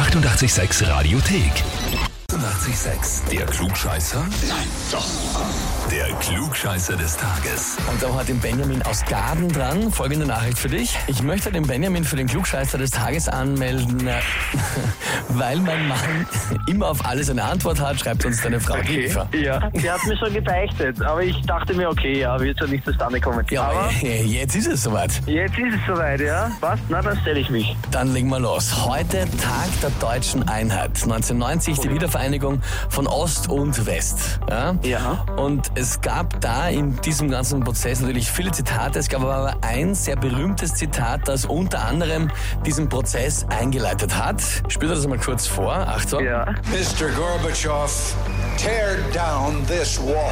886 Radiothek. 886, der Klugscheißer? Nein, doch. Der Klugscheißer des Tages. Und da hat den Benjamin aus Gaden dran. Folgende Nachricht für dich. Ich möchte den Benjamin für den Klugscheißer des Tages anmelden, äh, weil mein Mann immer auf alles eine Antwort hat, schreibt uns deine Frau Okay. Eva. Ja, die hat mir schon gebeichtet, aber ich dachte mir, okay, ja, wird schon nicht zustande kommen. Ja, aber jetzt ist es soweit. jetzt ist es soweit, ja? Passt? Na, dann stelle ich mich. Dann legen wir los. Heute Tag der deutschen Einheit. 1990 die Wiedervereinigung von Ost und West. Ja? Ja. Und es gab da in diesem ganzen Prozess natürlich viele Zitate. Es gab aber ein sehr berühmtes Zitat, das unter anderem diesen Prozess eingeleitet hat. Spürt das mal kurz vor. Achtung. Ja. Mr. Gorbachev, tear down this wall.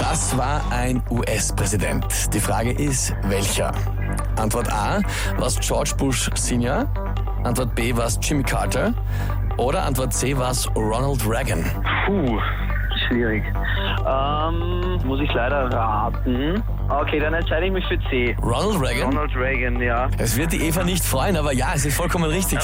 Das war ein US-Präsident. Die Frage ist, welcher? Antwort A, war es George Bush Senior? Antwort B, war es Jimmy Carter? Oder Antwort C, war es Ronald Reagan? Puh, schwierig. Ähm, muss ich leider raten. Okay, dann entscheide ich mich für C. Ronald Reagan? Ronald Reagan, ja. Es wird die Eva nicht freuen, aber ja, es ist vollkommen richtig.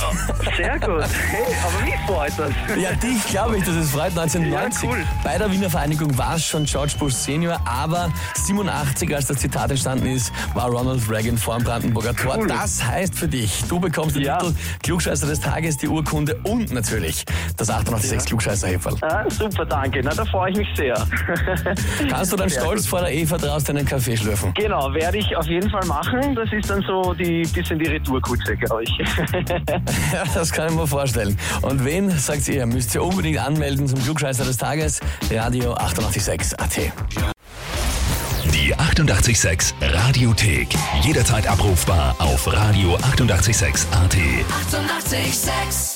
Sehr gut. Hey, aber mich freut das. Ja, dich glaube ich, dass es freut. 1990. Ja, cool. Bei der Wiener Vereinigung war es schon George Bush Senior, aber 87, als das Zitat entstanden ist, war Ronald Reagan vor dem Brandenburger Tor. Cool. Das heißt für dich, du bekommst den Ja. Titel Klugscheißer des Tages, die Urkunde und natürlich das 886 klugscheißer -Häferl. Ah, super, danke. Na, da freue ich mich sehr. Kannst du dann stolz vor der Eva draußen deinen Kaffee schlürfen? Genau, werde ich auf jeden Fall machen. Das ist dann so die bisschen die Retourkutsche, glaube ich. Ja, das kann ich mir vorstellen. Und wen, sagt ihr, müsst ihr unbedingt anmelden zum Klugscheißer des Tages? Radio 886 AT. Die 886 Radiothek. Jederzeit abrufbar auf radio886.at. 886! 886